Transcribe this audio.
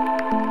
Música